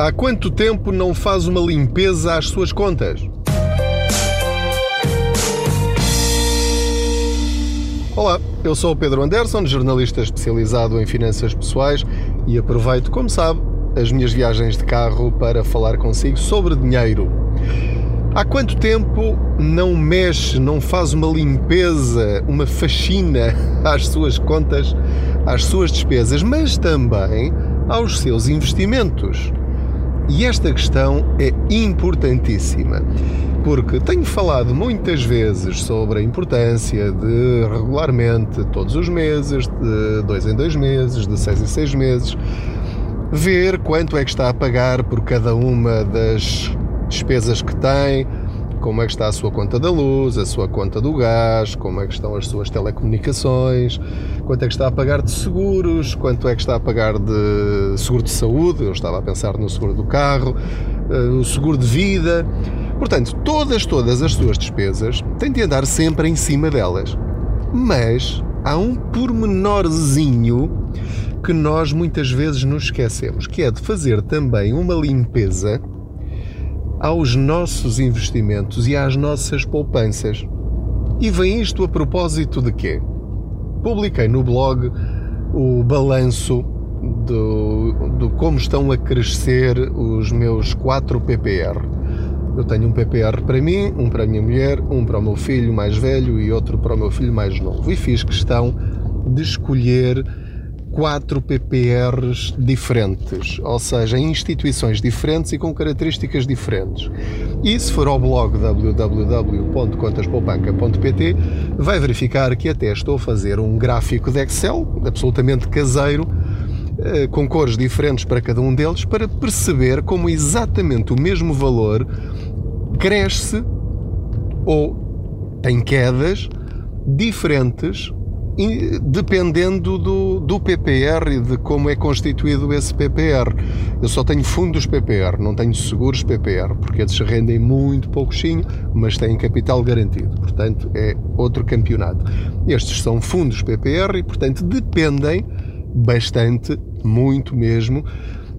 Há quanto tempo não faz uma limpeza às suas contas? Olá, eu sou o Pedro Anderson, jornalista especializado em finanças pessoais e aproveito, como sabe, as minhas viagens de carro para falar consigo sobre dinheiro. Há quanto tempo não mexe, não faz uma limpeza, uma faxina às suas contas, às suas despesas, mas também aos seus investimentos? E esta questão é importantíssima, porque tenho falado muitas vezes sobre a importância de regularmente, todos os meses, de dois em dois meses, de seis em seis meses, ver quanto é que está a pagar por cada uma das despesas que tem, como é que está a sua conta da luz, a sua conta do gás, como é que estão as suas telecomunicações, quanto é que está a pagar de seguros, quanto é que está a pagar de seguro de saúde, eu estava a pensar no seguro do carro, eh, seguro de vida. Portanto, todas, todas as suas despesas têm de andar sempre em cima delas. Mas há um pormenorzinho que nós muitas vezes nos esquecemos, que é de fazer também uma limpeza aos nossos investimentos e às nossas poupanças. E vem isto a propósito de quê? Publiquei no blog o balanço do, do como estão a crescer os meus 4 PPR. Eu tenho um PPR para mim, um para a minha mulher, um para o meu filho mais velho e outro para o meu filho mais novo. E fiz questão de escolher quatro PPRs diferentes, ou seja, em instituições diferentes e com características diferentes. E se for ao blog www.contaspoupanca.pt, vai verificar que até estou a fazer um gráfico de Excel, absolutamente caseiro, eh, com cores diferentes para cada um deles, para perceber como exatamente o mesmo valor cresce ou tem quedas diferentes dependendo do, do PPR e de como é constituído esse PPR. Eu só tenho fundos PPR, não tenho seguros PPR, porque eles rendem muito pouquinho, mas têm capital garantido. Portanto, é outro campeonato. Estes são fundos PPR e, portanto, dependem bastante, muito mesmo,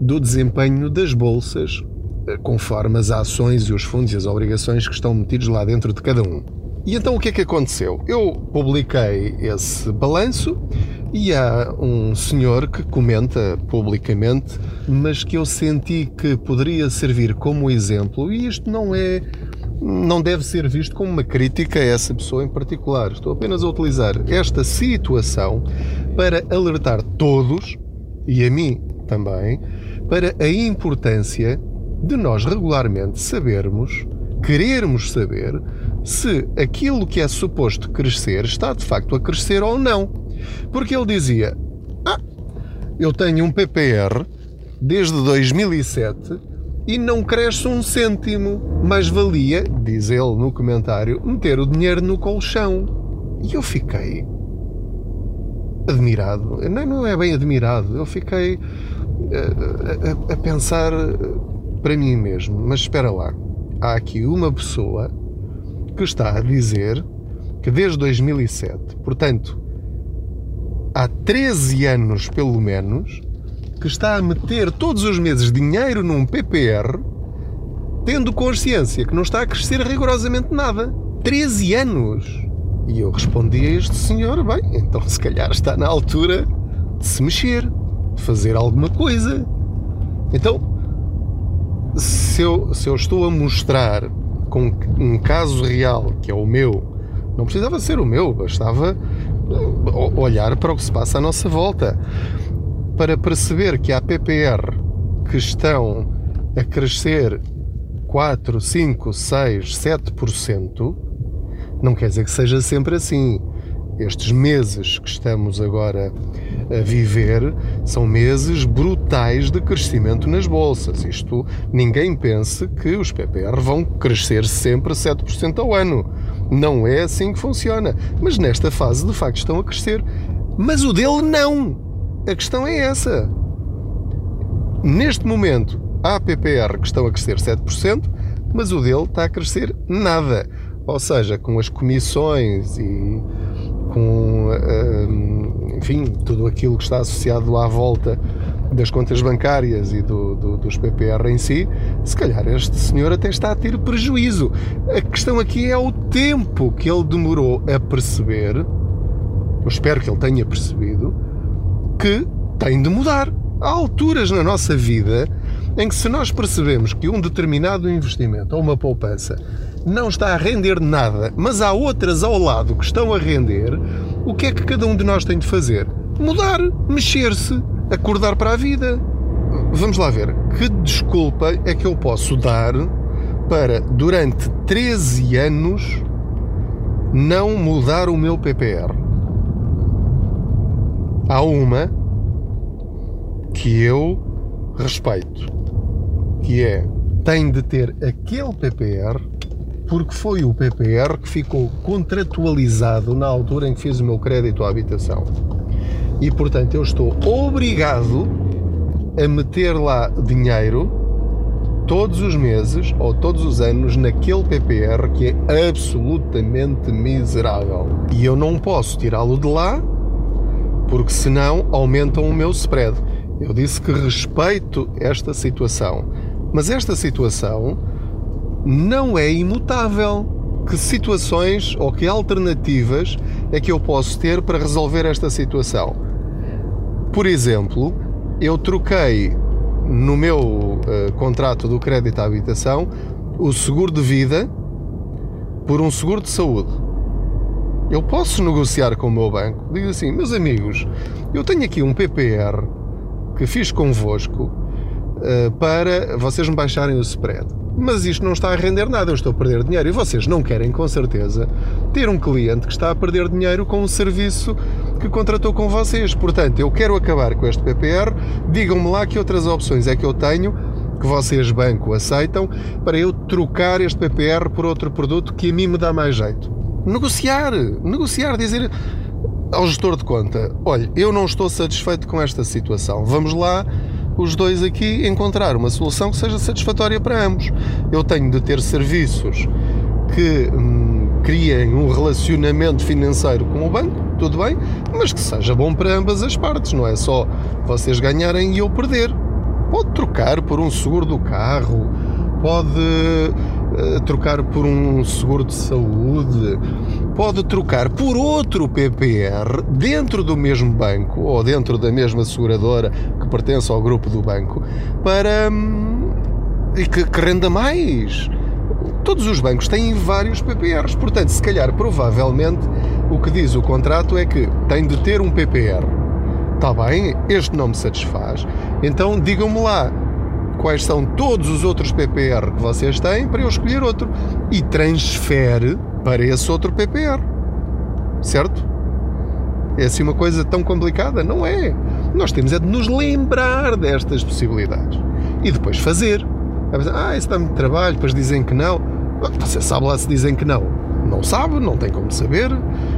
do desempenho das bolsas, eh, conforme as ações e os fundos e as obrigações que estão metidos lá dentro de cada um. E então o que é que aconteceu? Eu publiquei esse balanço e há um senhor que comenta publicamente, mas que eu senti que poderia servir como exemplo, e isto não é. Não deve ser visto como uma crítica a essa pessoa em particular. Estou apenas a utilizar esta situação para alertar todos, e a mim também, para a importância de nós regularmente sabermos, querermos saber, se aquilo que é suposto crescer está de facto a crescer ou não. Porque ele dizia: Ah, eu tenho um PPR desde 2007 e não cresce um cêntimo. Mas valia, diz ele no comentário, meter o dinheiro no colchão. E eu fiquei admirado. Não, não é bem admirado. Eu fiquei a, a, a pensar para mim mesmo. Mas espera lá. Há aqui uma pessoa que está a dizer que desde 2007, portanto, há 13 anos pelo menos, que está a meter todos os meses dinheiro num PPR, tendo consciência que não está a crescer rigorosamente nada. 13 anos! E eu respondi a este senhor: bem, então se calhar está na altura de se mexer, de fazer alguma coisa. Então, se eu, se eu estou a mostrar com um caso real, que é o meu, não precisava ser o meu, bastava uh, olhar para o que se passa à nossa volta para perceber que há PPR que estão a crescer 4, 5, 6, 7%, não quer dizer que seja sempre assim. Estes meses que estamos agora a viver são meses brutais de crescimento nas bolsas. Isto, ninguém pense que os PPR vão crescer sempre 7% ao ano. Não é assim que funciona. Mas nesta fase, de facto, estão a crescer. Mas o dele não. A questão é essa. Neste momento, há PPR que estão a crescer 7%, mas o dele está a crescer nada. Ou seja, com as comissões e com, hum, enfim, tudo aquilo que está associado à volta das contas bancárias e do, do, dos PPR em si, se calhar este senhor até está a ter prejuízo. A questão aqui é o tempo que ele demorou a perceber, eu espero que ele tenha percebido, que tem de mudar. Há alturas na nossa vida em que, se nós percebemos que um determinado investimento ou uma poupança não está a render nada, mas há outras ao lado que estão a render, o que é que cada um de nós tem de fazer? Mudar, mexer-se, acordar para a vida. Vamos lá ver, que desculpa é que eu posso dar para, durante 13 anos, não mudar o meu PPR? Há uma que eu respeito, que é tem de ter aquele PPR porque foi o PPR que ficou contratualizado na altura em que fiz o meu crédito à habitação. E portanto eu estou obrigado a meter lá dinheiro todos os meses ou todos os anos naquele PPR que é absolutamente miserável. E eu não posso tirá-lo de lá porque senão aumentam o meu spread. Eu disse que respeito esta situação, mas esta situação não é imutável. Que situações ou que alternativas é que eu posso ter para resolver esta situação? Por exemplo, eu troquei no meu uh, contrato do crédito à habitação o seguro de vida por um seguro de saúde. Eu posso negociar com o meu banco. Digo assim, meus amigos, eu tenho aqui um PPR que fiz convosco uh, para vocês me baixarem o spread mas isto não está a render nada, eu estou a perder dinheiro. E vocês não querem, com certeza, ter um cliente que está a perder dinheiro com um serviço que contratou com vocês. Portanto, eu quero acabar com este PPR, digam-me lá que outras opções é que eu tenho que vocês, banco, aceitam para eu trocar este PPR por outro produto que a mim me dá mais jeito. Negociar, negociar, dizer ao gestor de conta: olha, eu não estou satisfeito com esta situação, vamos lá os dois aqui encontrar uma solução que seja satisfatória para ambos. Eu tenho de ter serviços que hum, criem um relacionamento financeiro com o banco, tudo bem, mas que seja bom para ambas as partes, não é só vocês ganharem e eu perder. Pode trocar por um seguro do carro, pode trocar por um seguro de saúde, pode trocar por outro PPR dentro do mesmo banco ou dentro da mesma seguradora que pertence ao grupo do banco para hum, e que, que renda mais. Todos os bancos têm vários PPRs, portanto, se calhar, provavelmente, o que diz o contrato é que tem de ter um PPR. Está bem, este não me satisfaz, então digam-me lá quais são todos os outros PPR que vocês têm para eu escolher outro e transfere para esse outro PPR. Certo? É assim uma coisa tão complicada? Não é. Nós temos é de nos lembrar destas possibilidades e depois fazer. Ah, isso dá muito trabalho, depois dizem que não. Você sabe lá se dizem que não. Não sabe, não tem como saber.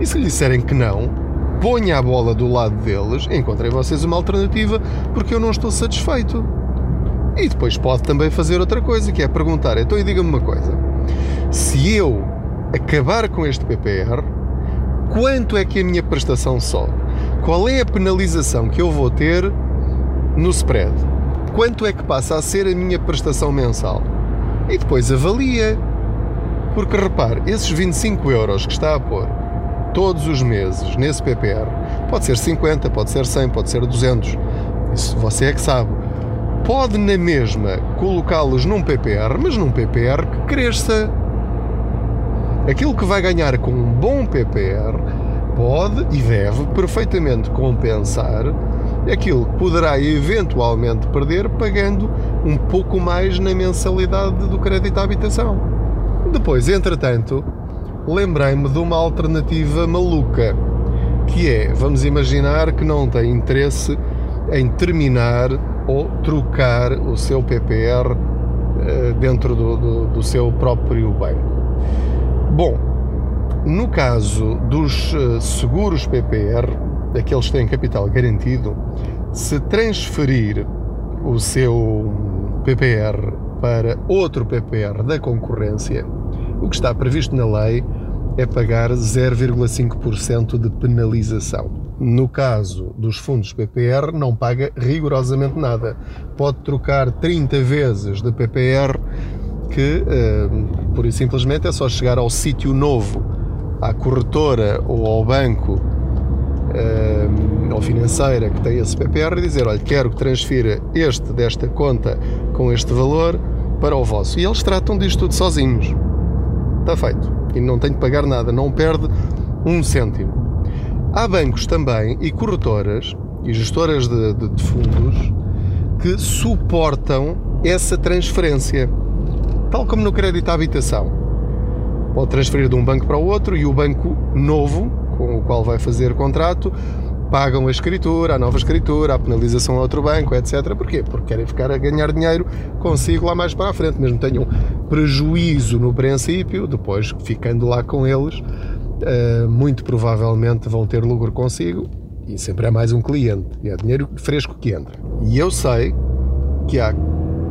E se lhe disserem que não, ponha a bola do lado deles, encontrei vocês uma alternativa porque eu não estou satisfeito. E depois pode também fazer outra coisa, que é perguntar: então e diga-me uma coisa, se eu acabar com este PPR, quanto é que a minha prestação sobe? Qual é a penalização que eu vou ter no spread? Quanto é que passa a ser a minha prestação mensal? E depois avalia. Porque repare, esses 25 euros que está a pôr todos os meses nesse PPR, pode ser 50, pode ser 100, pode ser 200. Isso você é que sabe pode na mesma colocá-los num PPR, mas num PPR que cresça. Aquilo que vai ganhar com um bom PPR pode e deve perfeitamente compensar aquilo que poderá eventualmente perder pagando um pouco mais na mensalidade do crédito à habitação. Depois, entretanto, lembrei-me de uma alternativa maluca, que é, vamos imaginar que não tem interesse em terminar ou trocar o seu PPR eh, dentro do, do, do seu próprio banco. Bom, no caso dos eh, seguros PPR, aqueles que têm capital garantido, se transferir o seu PPR para outro PPR da concorrência, o que está previsto na lei é pagar 0,5% de penalização. No caso dos fundos PPR, não paga rigorosamente nada. Pode trocar 30 vezes de PPR, que uh, por isso simplesmente é só chegar ao sítio novo, à corretora ou ao banco uh, ou financeira que tem esse PPR e dizer: Olha, quero que transfira este desta conta com este valor para o vosso. E eles tratam disto tudo sozinhos. Está feito. E não tem de pagar nada, não perde um cêntimo. Há bancos também e corretoras e gestoras de, de, de fundos que suportam essa transferência, tal como no crédito à habitação. Pode transferir de um banco para o outro e o banco novo, com o qual vai fazer contrato, pagam a escritura, a nova escritura, a penalização a outro banco, etc. Porquê? Porque querem ficar a ganhar dinheiro consigo lá mais para a frente, mesmo tenham prejuízo no princípio, depois ficando lá com eles, uh, muito provavelmente vão ter lucro consigo e sempre é mais um cliente, e é dinheiro fresco que entra. E eu sei que há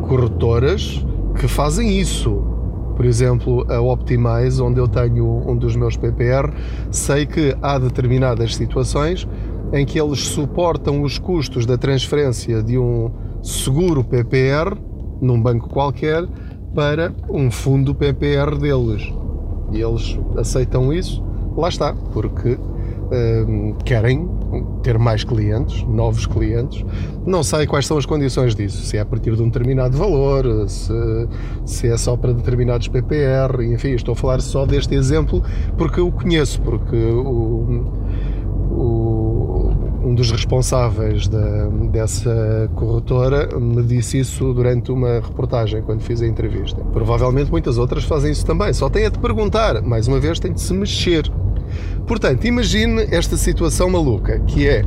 corretoras que fazem isso. Por exemplo, a Optimize, onde eu tenho um dos meus PPR, sei que há determinadas situações em que eles suportam os custos da transferência de um seguro PPR num banco qualquer para um fundo PPR deles. E eles aceitam isso lá está, porque uh, querem ter mais clientes, novos clientes. Não sei quais são as condições disso, se é a partir de um determinado valor, se, se é só para determinados PPR, enfim, estou a falar só deste exemplo porque eu conheço, porque o, o, um dos responsáveis da, dessa corretora me disse isso durante uma reportagem, quando fiz a entrevista. Provavelmente muitas outras fazem isso também, só tem a te perguntar, mais uma vez tem de se mexer Portanto, imagine esta situação maluca, que é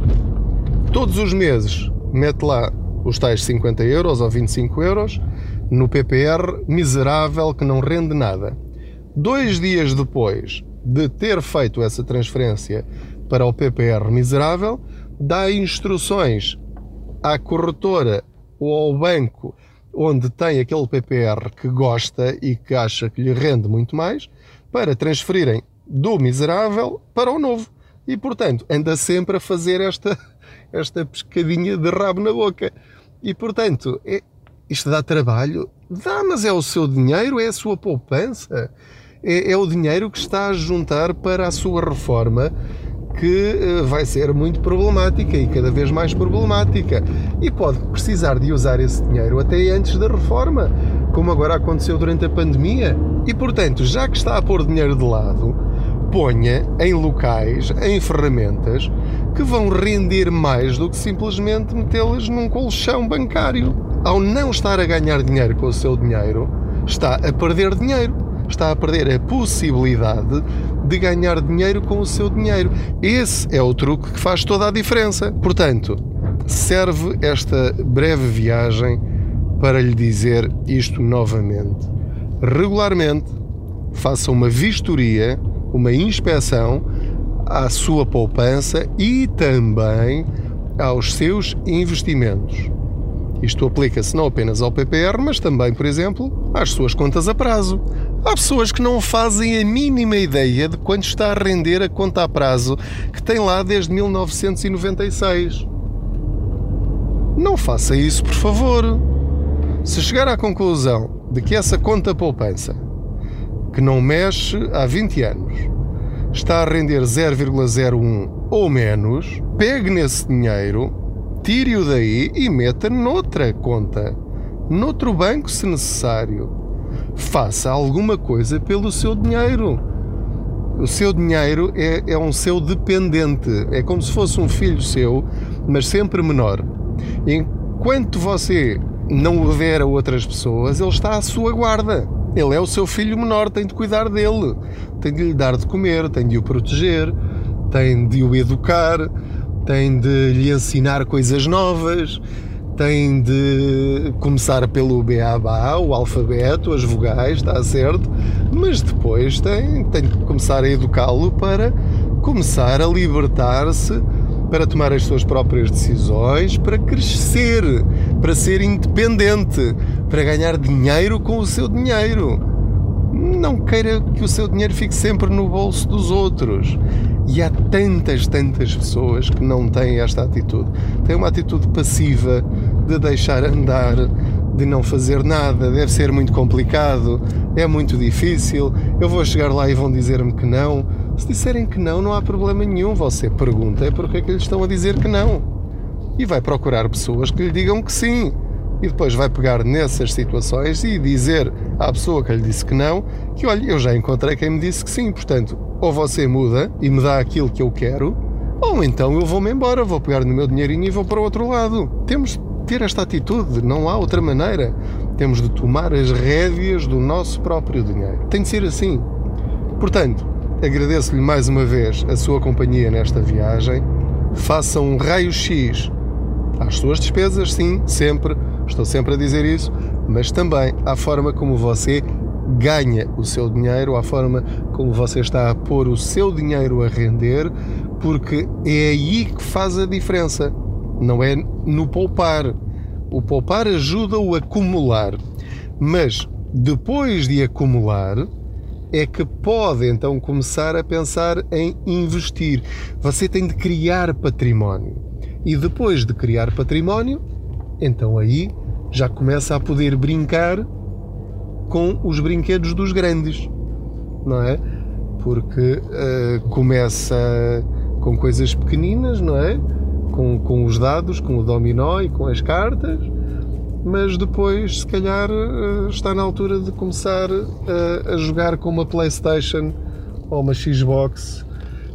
todos os meses mete lá os tais 50 euros ou 25 euros no PPR miserável que não rende nada. Dois dias depois de ter feito essa transferência para o PPR miserável, dá instruções à corretora ou ao banco onde tem aquele PPR que gosta e que acha que lhe rende muito mais, para transferirem do miserável para o novo. E, portanto, anda sempre a fazer esta, esta pescadinha de rabo na boca. E, portanto, é, isto dá trabalho? Dá, mas é o seu dinheiro, é a sua poupança. É, é o dinheiro que está a juntar para a sua reforma que eh, vai ser muito problemática e cada vez mais problemática. E pode precisar de usar esse dinheiro até antes da reforma, como agora aconteceu durante a pandemia. E portanto, já que está a pôr dinheiro de lado, ponha em locais, em ferramentas que vão render mais do que simplesmente metê-las num colchão bancário. Ao não estar a ganhar dinheiro com o seu dinheiro, está a perder dinheiro. Está a perder a possibilidade de ganhar dinheiro com o seu dinheiro. Esse é o truque que faz toda a diferença. Portanto, serve esta breve viagem para lhe dizer isto novamente. Regularmente, faça uma vistoria uma inspeção à sua poupança e também aos seus investimentos. Isto aplica-se não apenas ao PPR, mas também, por exemplo, às suas contas a prazo. Há pessoas que não fazem a mínima ideia de quanto está a render a conta a prazo que tem lá desde 1996. Não faça isso, por favor. Se chegar à conclusão de que essa conta poupança que não mexe há 20 anos, está a render 0,01 ou menos, pegue nesse dinheiro, tire-o daí e meta noutra conta, noutro banco se necessário. Faça alguma coisa pelo seu dinheiro. O seu dinheiro é, é um seu dependente, é como se fosse um filho seu, mas sempre menor. Enquanto você não o der a outras pessoas, ele está à sua guarda. Ele é o seu filho menor, tem de cuidar dele, tem de lhe dar de comer, tem de o proteger, tem de o educar, tem de lhe ensinar coisas novas, tem de começar pelo beabá, o alfabeto, as vogais, está certo, mas depois tem, tem de começar a educá-lo para começar a libertar-se para tomar as suas próprias decisões, para crescer, para ser independente, para ganhar dinheiro com o seu dinheiro. Não queira que o seu dinheiro fique sempre no bolso dos outros. E há tantas, tantas pessoas que não têm esta atitude. Têm uma atitude passiva de deixar andar, de não fazer nada, deve ser muito complicado, é muito difícil, eu vou chegar lá e vão dizer-me que não. Se disserem que não, não há problema nenhum. Você pergunta é porque é que lhe estão a dizer que não. E vai procurar pessoas que lhe digam que sim. E depois vai pegar nessas situações e dizer à pessoa que lhe disse que não que, olha, eu já encontrei quem me disse que sim. Portanto, ou você muda e me dá aquilo que eu quero, ou então eu vou-me embora, vou pegar no meu dinheirinho e vou para o outro lado. Temos ter esta atitude, não há outra maneira. Temos de tomar as rédeas do nosso próprio dinheiro. Tem de ser assim. Portanto, agradeço-lhe mais uma vez a sua companhia nesta viagem. Faça um raio-x às suas despesas, sim, sempre. Estou sempre a dizer isso, mas também à forma como você ganha o seu dinheiro, à forma como você está a pôr o seu dinheiro a render, porque é aí que faz a diferença não é no poupar. O poupar ajuda o acumular, mas depois de acumular é que pode então começar a pensar em investir. Você tem de criar património. E depois de criar património, então aí já começa a poder brincar com os brinquedos dos grandes, não é? Porque uh, começa com coisas pequeninas, não é? com, com os dados, com o dominó e com as cartas, mas depois, se calhar, eh, está na altura de começar a, a jogar com uma PlayStation ou uma Xbox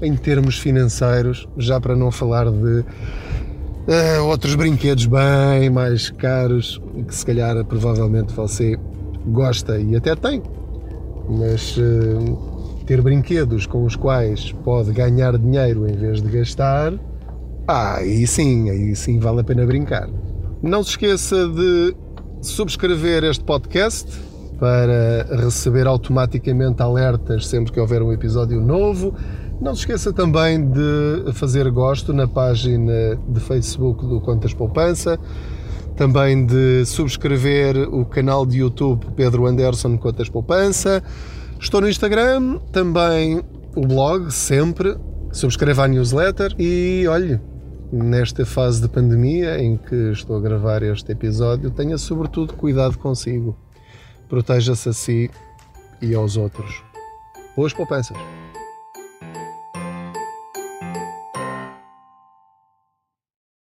em termos financeiros, já para não falar de uh, outros brinquedos bem mais caros que se calhar provavelmente você gosta e até tem, mas uh, ter brinquedos com os quais pode ganhar dinheiro em vez de gastar ah, aí sim, aí sim vale a pena brincar. Não se esqueça de subscrever este podcast para receber automaticamente alertas sempre que houver um episódio novo. Não se esqueça também de fazer gosto na página de Facebook do Contas Poupança, também de subscrever o canal de YouTube Pedro Anderson Contas Poupança. Estou no Instagram, também o blog, sempre. Subscreva a newsletter e olhe, nesta fase de pandemia em que estou a gravar este episódio, tenha sobretudo cuidado consigo. Proteja-se a si e aos outros. Boas poupanças!